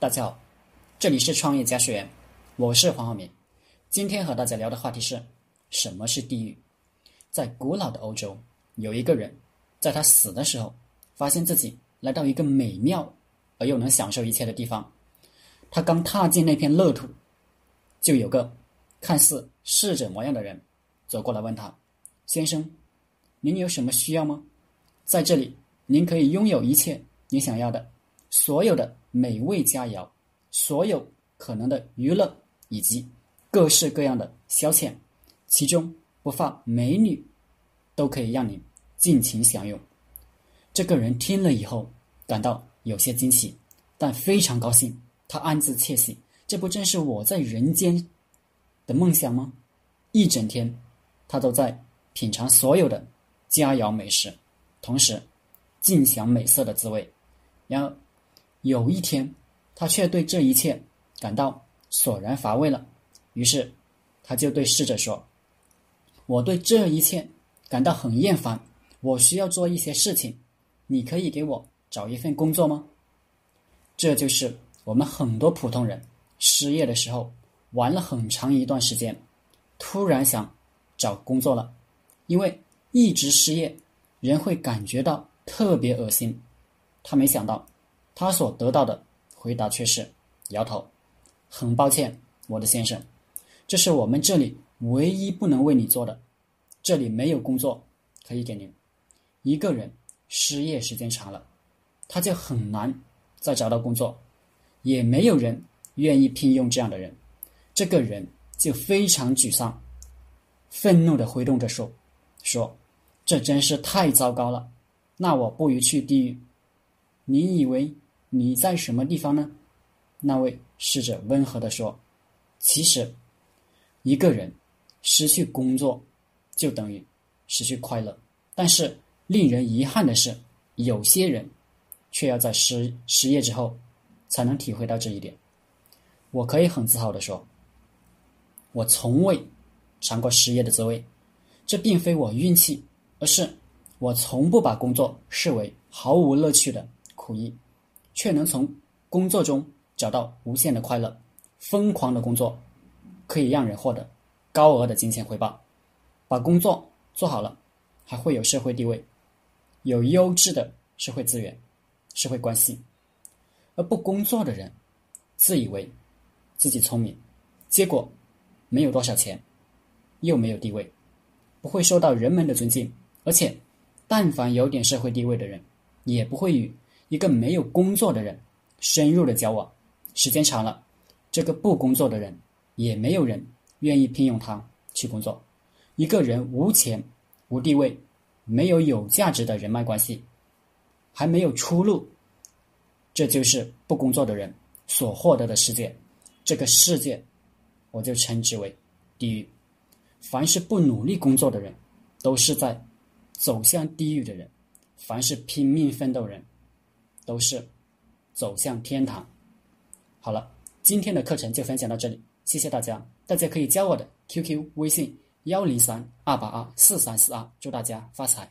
大家好，这里是创业家学员，我是黄浩明。今天和大家聊的话题是什么是地狱？在古老的欧洲，有一个人，在他死的时候，发现自己来到一个美妙而又能享受一切的地方。他刚踏进那片乐土，就有个看似逝者模样的人走过来问他：“先生，您有什么需要吗？在这里，您可以拥有一切你想要的。”所有的美味佳肴，所有可能的娱乐，以及各式各样的消遣，其中不乏美女，都可以让你尽情享用。这个人听了以后，感到有些惊喜，但非常高兴。他暗自窃喜：这不正是我在人间的梦想吗？一整天，他都在品尝所有的佳肴美食，同时尽享美色的滋味。然而，有一天，他却对这一切感到索然乏味了。于是，他就对侍者说：“我对这一切感到很厌烦，我需要做一些事情。你可以给我找一份工作吗？”这就是我们很多普通人失业的时候，玩了很长一段时间，突然想找工作了。因为一直失业，人会感觉到特别恶心。他没想到。他所得到的回答却是摇头。很抱歉，我的先生，这是我们这里唯一不能为你做的。这里没有工作可以给您。一个人失业时间长了，他就很难再找到工作，也没有人愿意聘用这样的人。这个人就非常沮丧，愤怒地挥动着手，说：“这真是太糟糕了。那我不如去地狱。你以为？”你在什么地方呢？那位侍者温和地说：“其实，一个人失去工作，就等于失去快乐。但是令人遗憾的是，有些人却要在失失业之后，才能体会到这一点。我可以很自豪地说，我从未尝过失业的滋味。这并非我运气，而是我从不把工作视为毫无乐趣的苦役。”却能从工作中找到无限的快乐。疯狂的工作可以让人获得高额的金钱回报。把工作做好了，还会有社会地位，有优质的社会资源、社会关系。而不工作的人，自以为自己聪明，结果没有多少钱，又没有地位，不会受到人们的尊敬。而且，但凡有点社会地位的人，也不会与。一个没有工作的人，深入的交往，时间长了，这个不工作的人，也没有人愿意聘用他去工作。一个人无钱、无地位、没有有价值的人脉关系，还没有出路，这就是不工作的人所获得的世界。这个世界，我就称之为地狱。凡是不努力工作的人，都是在走向地狱的人；凡是拼命奋斗人。都是走向天堂。好了，今天的课程就分享到这里，谢谢大家。大家可以加我的 QQ 微信幺零三二八二四三四二，祝大家发财。